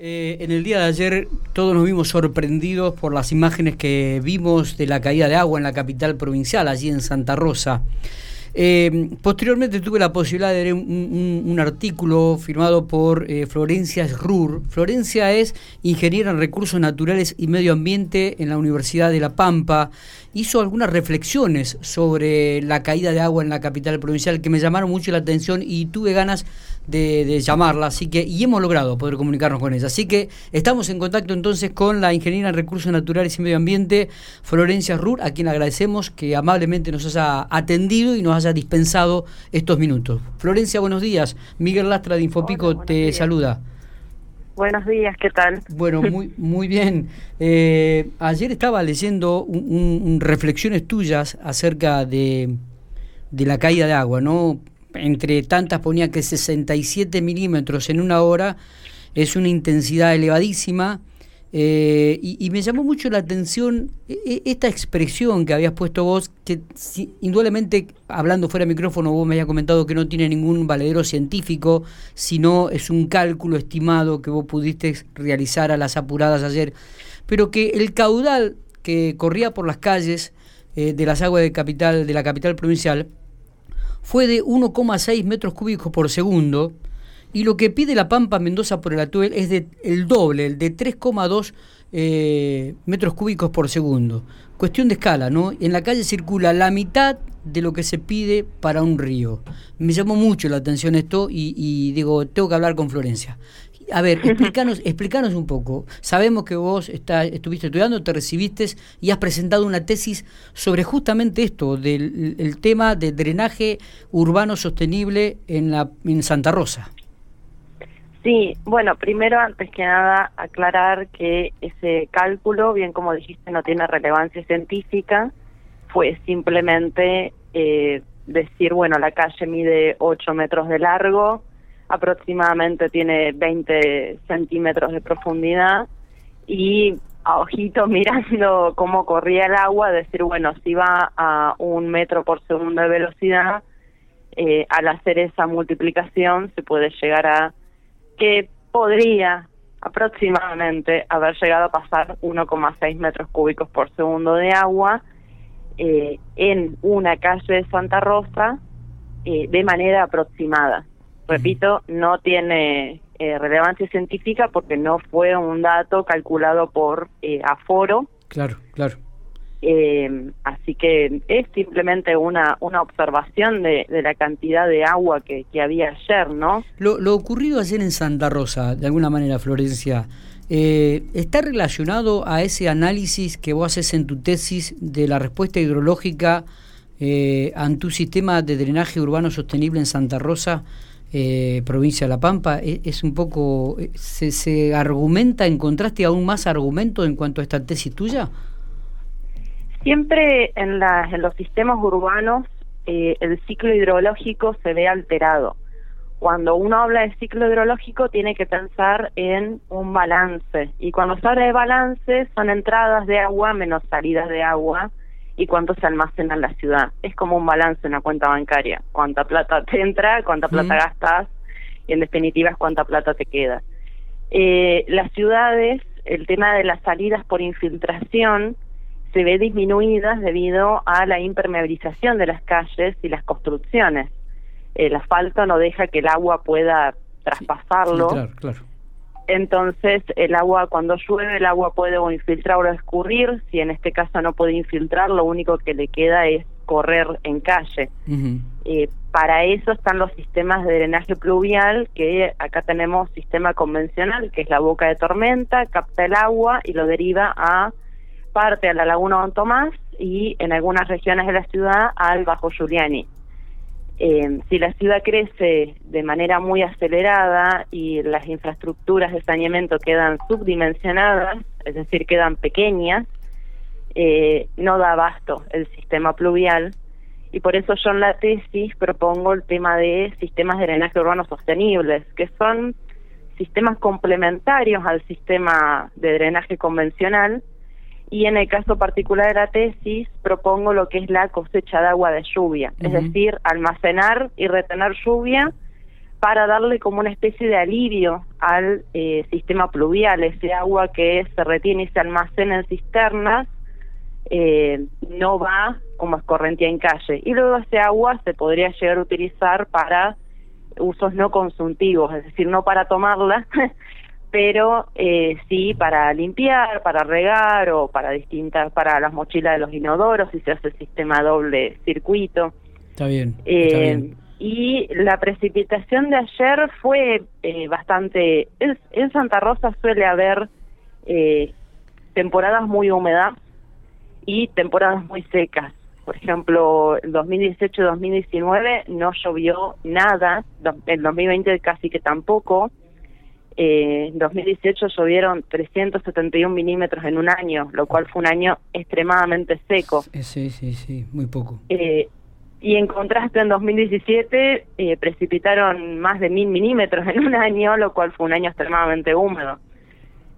Eh, en el día de ayer todos nos vimos sorprendidos por las imágenes que vimos de la caída de agua en la capital provincial, allí en Santa Rosa. Eh, posteriormente tuve la posibilidad de leer un, artículo firmado por eh, Florencia Srur. Florencia es ingeniera en recursos naturales y medio ambiente en la Universidad de La Pampa. Hizo algunas reflexiones sobre la caída de agua en la capital provincial que me llamaron mucho la atención y tuve ganas de, llamarla, así que, y hemos logrado poder comunicarnos con ella. Así que estamos en contacto entonces con la ingeniera en recursos naturales y medio ambiente, Florencia Rur, a quien agradecemos que amablemente nos haya atendido y nos haya dispensado estos minutos. Florencia, buenos días. Miguel Lastra de Infopico te saluda. Buenos días, ¿qué tal? Bueno, muy, muy bien. Eh, ayer estaba leyendo un, reflexiones tuyas acerca de, de la caída de agua, ¿no? Entre tantas ponía que 67 milímetros en una hora es una intensidad elevadísima. Eh, y, me llamó mucho la atención e, e, esta expresión que habías puesto vos, que indudablemente, hablando fuera de micrófono, vos me habías comentado que no tiene ningún valedero científico, sino es un cálculo estimado que vos pudiste realizar a las apuradas ayer, pero que el caudal que corría por las calles eh, de las aguas de, capital, de la capital provincial fue de 1,6 metros cúbicos por segundo y lo que pide la Pampa Mendoza por el Atuel es de, el doble, el de 3,2 eh, metros cúbicos por segundo. Cuestión de escala, ¿no? En la calle circula la mitad de lo que se pide para un río. Me llamó mucho la atención esto y, y digo, tengo que hablar con Florencia. A ver, explícanos, explícanos un poco. Sabemos que vos está, estuviste estudiando, te recibiste y has presentado una tesis sobre justamente esto, del el tema de drenaje urbano sostenible en, la, en Santa Rosa. Sí, bueno, primero, antes que nada, aclarar que ese cálculo, bien como dijiste, no tiene relevancia científica, fue simplemente eh, decir, bueno, la calle mide 8 metros de largo, aproximadamente tiene 20 centímetros de profundidad y a ojito mirando cómo corría el agua, decir, bueno, si va a un metro por segundo de velocidad, eh, al hacer esa multiplicación se puede llegar a que podría aproximadamente haber llegado a pasar 1,6 metros cúbicos por segundo de agua eh, en una calle de Santa Rosa eh, de manera aproximada repito, no tiene eh, relevancia científica porque no fue un dato calculado por eh, aforo. Claro, claro. Eh, así que es simplemente una, una observación de, la cantidad de agua que, había ayer, ¿no? Lo, lo, ocurrido ayer en Santa Rosa, de alguna manera, Florencia, ¿está relacionado a ese análisis que vos haces en tu tesis de la respuesta hidrológica ante un sistema de drenaje urbano sostenible en Santa Rosa? Eh, provincia de La Pampa, e, es, un poco, eh, se, se, argumenta, encontraste aún más argumentos en cuanto a esta tesis tuya? Siempre en, la, en los sistemas urbanos eh, el ciclo hidrológico se ve alterado. Cuando uno habla de ciclo hidrológico tiene que pensar en un balance y cuando se habla de balance son entradas de agua menos salidas de agua y cuánto se almacena en la ciudad. Es como un balance en una cuenta bancaria. Cuánta plata te entra, cuánta plata gastas y en definitiva es cuánta plata te queda. Eh, las ciudades, el tema de las salidas por infiltración se ve disminuidas debido a la impermeabilización de las calles y las construcciones. El asfalto no deja que el agua pueda traspasarlo. claro, claro. Entonces, el agua, cuando llueve, el agua puede o infiltrar o escurrir. Si en este caso no puede infiltrar, lo único que le queda es correr en calle. Eh, para eso están los sistemas de drenaje pluvial, que acá tenemos sistema convencional, que es la boca de tormenta, capta el agua y lo deriva a parte a la laguna Don Tomás y en algunas regiones de la ciudad al Bajo Giuliani. Eh, si la ciudad crece de manera muy acelerada y las infraestructuras de saneamiento quedan subdimensionadas, es decir, quedan pequeñas, eh, no da abasto el sistema pluvial. Y por eso yo en la tesis propongo el tema de sistemas de drenaje urbano sostenibles, que son sistemas complementarios al sistema de drenaje convencional y en el caso particular de la tesis propongo lo que es la cosecha de agua de lluvia, es decir, almacenar y retener lluvia para darle como una especie de alivio al eh, sistema pluvial, ese agua que se retiene y se almacena en cisternas, eh, no va como escorrentía en calle. Y luego ese agua se podría llegar a utilizar para usos no consumtivos, es decir, no para tomarla, pero eh, sí para limpiar, para regar o para distintas, para las mochilas de los inodoros, si se hace sistema doble circuito. Está bien. Está bien y la precipitación de ayer fue eh, bastante... En, Santa Rosa suele haber eh, temporadas muy húmedas y temporadas muy secas. Por ejemplo, en 2018-2019 no llovió nada, en 2020 casi que tampoco. Eh, en 2018 llovieron 371 milímetros en un año, lo cual fue un año extremadamente seco. Sí, sí, sí, muy poco. Eh, y en contraste en 2017 eh, precipitaron más de mil milímetros en un año, lo cual fue un año extremadamente húmedo.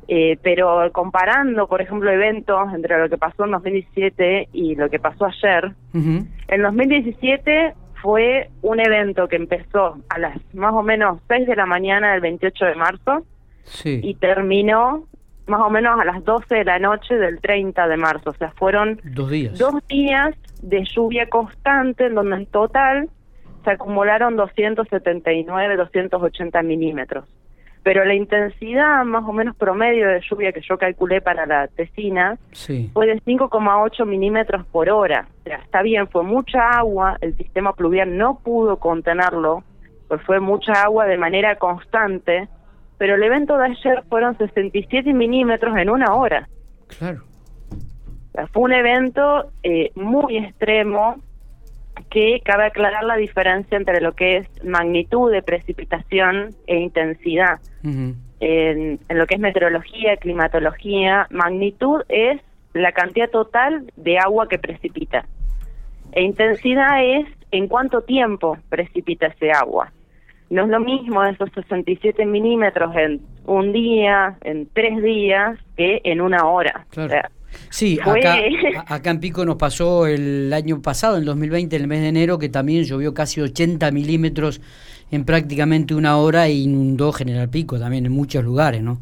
Eh, pero comparando, por ejemplo, eventos entre lo que pasó en 2017 y lo que pasó ayer, en 2017 fue un evento que empezó a las más o menos 6 de la mañana del 28 de marzo y terminó más o menos a las 12 de la noche del 30 de marzo. O sea, fueron dos días, dos días de lluvia constante en donde en total se acumularon 279, 280 milímetros. Pero la intensidad más o menos promedio de lluvia que yo calculé para la tesina fue de 5,8 milímetros por hora. O sea, está bien, fue mucha agua, el sistema pluvial no pudo contenerlo, pues fue mucha agua de manera constante pero el evento de ayer fueron 67 milímetros en una hora. Claro. fue un evento eh, muy extremo que cabe aclarar la diferencia entre lo que es magnitud de precipitación e intensidad. en, en lo que es meteorología, climatología, magnitud es la cantidad total de agua que precipita. E intensidad es en cuánto tiempo precipita ese agua. No es lo mismo esos 67 milímetros en un día, en tres días, que en una hora. Sí, acá, en Pico nos pasó el año pasado, en 2020, en el mes de enero, que también llovió casi 80 milímetros en prácticamente una hora e inundó General Pico también en muchos lugares, ¿no?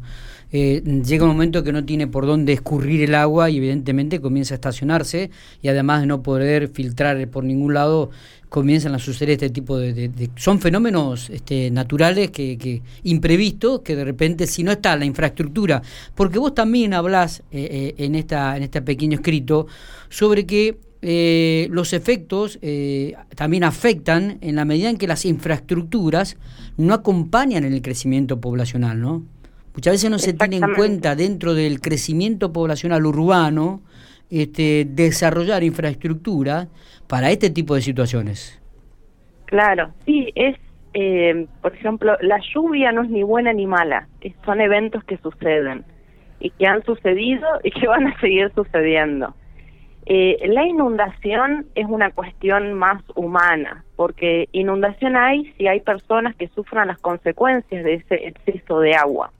Eh, llega un momento que no tiene por dónde escurrir el agua y evidentemente comienza a estacionarse y además de no poder filtrar por ningún lado comienzan a suceder este tipo de... son fenómenos este, naturales que, que, imprevistos que de repente si no está la infraestructura, porque vos también hablás eh, eh, en, esta, en este pequeño escrito sobre que eh, los efectos también afectan en la medida en que las infraestructuras no acompañan en el crecimiento poblacional, ¿no? Muchas veces no se tiene en cuenta dentro del crecimiento poblacional urbano este, desarrollar infraestructura para este tipo de situaciones. Claro, sí, es, eh, por ejemplo, la lluvia no es ni buena ni mala, son eventos que suceden y que han sucedido y que van a seguir sucediendo. Eh, la inundación es una cuestión más humana, porque inundación hay si hay personas que sufran las consecuencias de ese exceso de agua.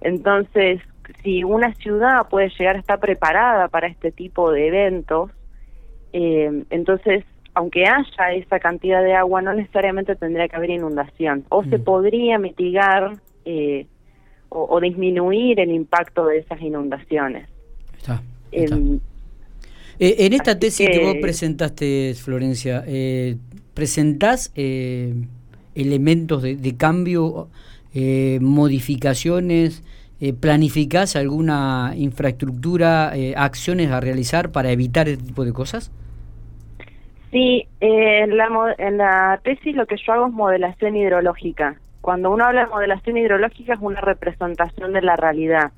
Entonces, si una ciudad puede llegar a estar preparada para este tipo de eventos, eh, entonces, aunque haya esa cantidad de agua, no necesariamente tendría que haber inundación. O se mm. podría mitigar eh, o, disminuir el impacto de esas inundaciones. Está, em, eh, en esta tesis que, vos presentaste, Florencia, eh, ¿presentás elementos de, de cambio, modificaciones? Eh, ¿planificás alguna infraestructura, eh, acciones a realizar para evitar este tipo de cosas? Sí, eh, en, la, en la tesis lo que yo hago es modelación hidrológica. Cuando uno habla de modelación hidrológica es una representación de la realidad.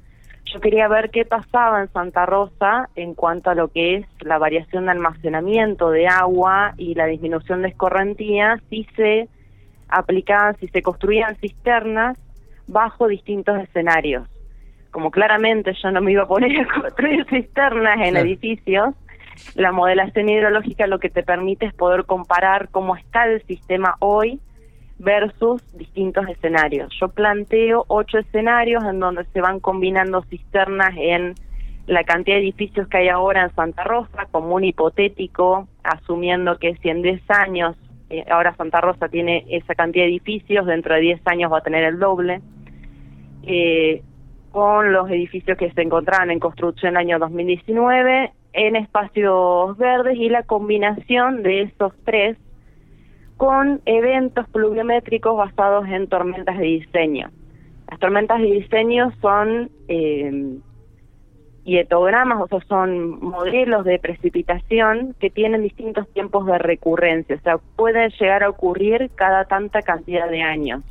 Yo quería ver qué pasaba en Santa Rosa en cuanto a lo que es la variación de almacenamiento de agua y la disminución de escorrentía, si se aplicaban, si se construían cisternas bajo distintos escenarios como claramente yo no me iba a poner a construir cisternas en edificios, la modelación hidrológica lo que te permite es poder comparar cómo está el sistema hoy versus distintos escenarios. Yo planteo ocho escenarios en donde se van combinando cisternas en la cantidad de edificios que hay ahora en Santa Rosa, como un hipotético, asumiendo que si en 10 años eh, ahora Santa Rosa tiene esa cantidad de edificios, dentro de 10 años va a tener el doble, eh, con los edificios que se encontraban en construcción en el año 2019 en espacios verdes y la combinación de esos tres con eventos pluviométricos basados en tormentas de diseño. Las tormentas de diseño son eh, o sea, son modelos de precipitación que tienen distintos tiempos de recurrencia, o sea, pueden llegar a ocurrir cada tanta cantidad de años.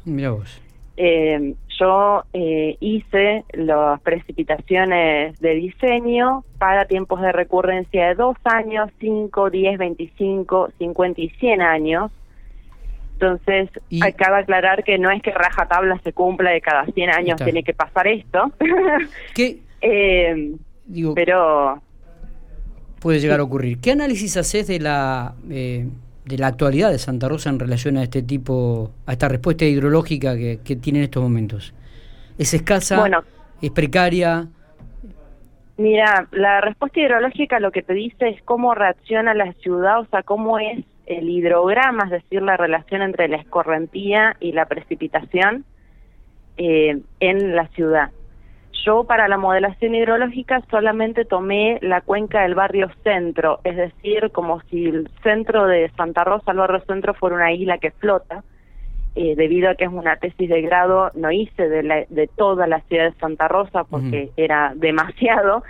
Eh, yo eh, hice las precipitaciones de diseño para tiempos de recurrencia de dos años, 5, 10, 25, 50 y 100 años. Entonces, acaba de aclarar que no es que rajatabla se cumpla de cada 100 años, tiene que pasar esto. ¿Qué? eh, Digo, pero... Puede llegar a ocurrir. ¿Qué análisis haces de la... De la actualidad de Santa Rosa en relación a este tipo, a esta respuesta hidrológica que, que tiene en estos momentos? ¿Es escasa? Bueno, ¿Es precaria? Mira, la respuesta hidrológica lo que te dice es cómo reacciona la ciudad, o sea, cómo es el hidrograma, es decir, la relación entre la escorrentía y la precipitación eh, en la ciudad. Yo para la modelación hidrológica solamente tomé la cuenca del barrio centro, es decir, como si el centro de Santa Rosa, el barrio centro, fuera una isla que flota. Eh, debido a que es una tesis de grado, no hice de, de toda la ciudad de Santa Rosa porque era demasiado,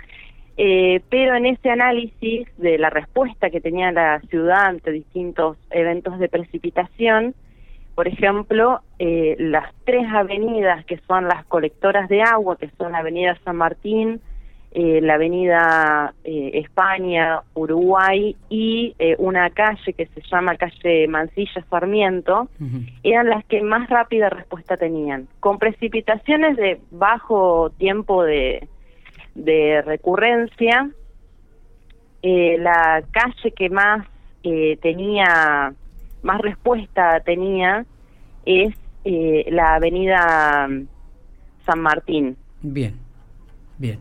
eh, pero en ese análisis de la respuesta que tenía la ciudad ante distintos eventos de precipitación, por ejemplo, eh, las tres avenidas que son las colectoras de agua, que son la Avenida San Martín, eh, la Avenida eh, España, Uruguay y una calle que se llama calle Mansilla Sarmiento, eran las que más rápida respuesta tenían, con precipitaciones de bajo tiempo de, de recurrencia. la calle que más tenía más respuesta tenía es eh, la avenida San Martín. Bien, bien.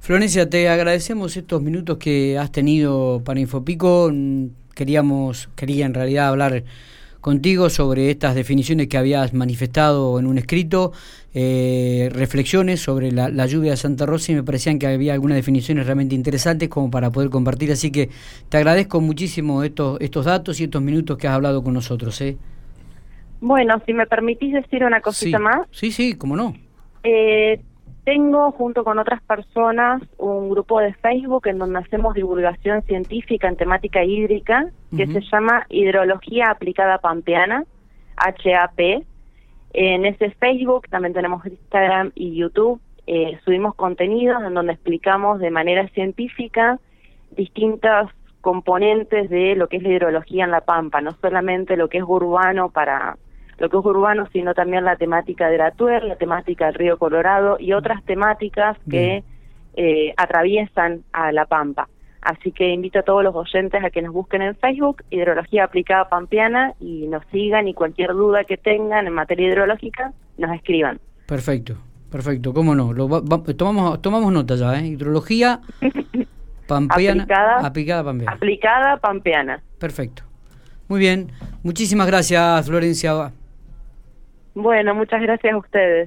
Florencia, te agradecemos estos minutos que has tenido para Infopico. Queríamos, quería en realidad hablar contigo sobre estas definiciones que habías manifestado en un escrito, eh, reflexiones sobre la, lluvia de Santa Rosa y me parecían que había algunas definiciones realmente interesantes como para poder compartir, así que te agradezco muchísimo estos, estos datos y estos minutos que has hablado con nosotros. ¿eh? Bueno, si me permitís decir una cosita más. Sí, sí, cómo no. Eh, tengo junto con otras personas un grupo de Facebook en donde hacemos divulgación científica en temática hídrica que se llama Hidrología Aplicada Pampeana, HAP. En ese Facebook también tenemos Instagram y YouTube. Eh, subimos contenidos en donde explicamos de manera científica distintas componentes de lo que es la hidrología en la Pampa, no solamente lo que es urbano para lo que es urbano, sino también la temática de la Tuer, la temática del río Colorado y otras temáticas que eh, atraviesan a La Pampa. Así que invito a todos los oyentes a que nos busquen en Facebook, Hidrología Aplicada Pampeana, y nos sigan y cualquier duda que tengan en materia hidrológica, nos escriban. Perfecto, perfecto, cómo no. Lo, tomamos, tomamos nota ya, ¿eh? Hidrología Pampeana. aplicada Pampeana. Aplicada Pampeana. Perfecto. Muy bien. Muchísimas gracias, Florencia. Bueno, muchas gracias a ustedes.